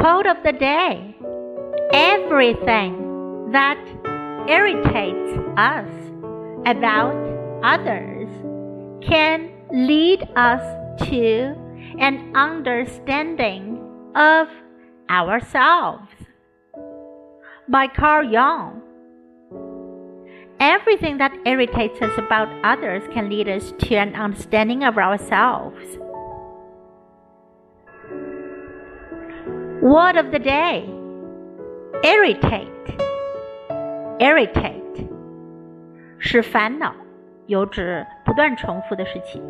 Quote of the day Everything that irritates us about others can lead us to an understanding of ourselves. By Carl Jung. Everything that irritates us about others can lead us to an understanding of ourselves. Word of the day irritate. Irritate 是烦恼，有指不断重复的事情。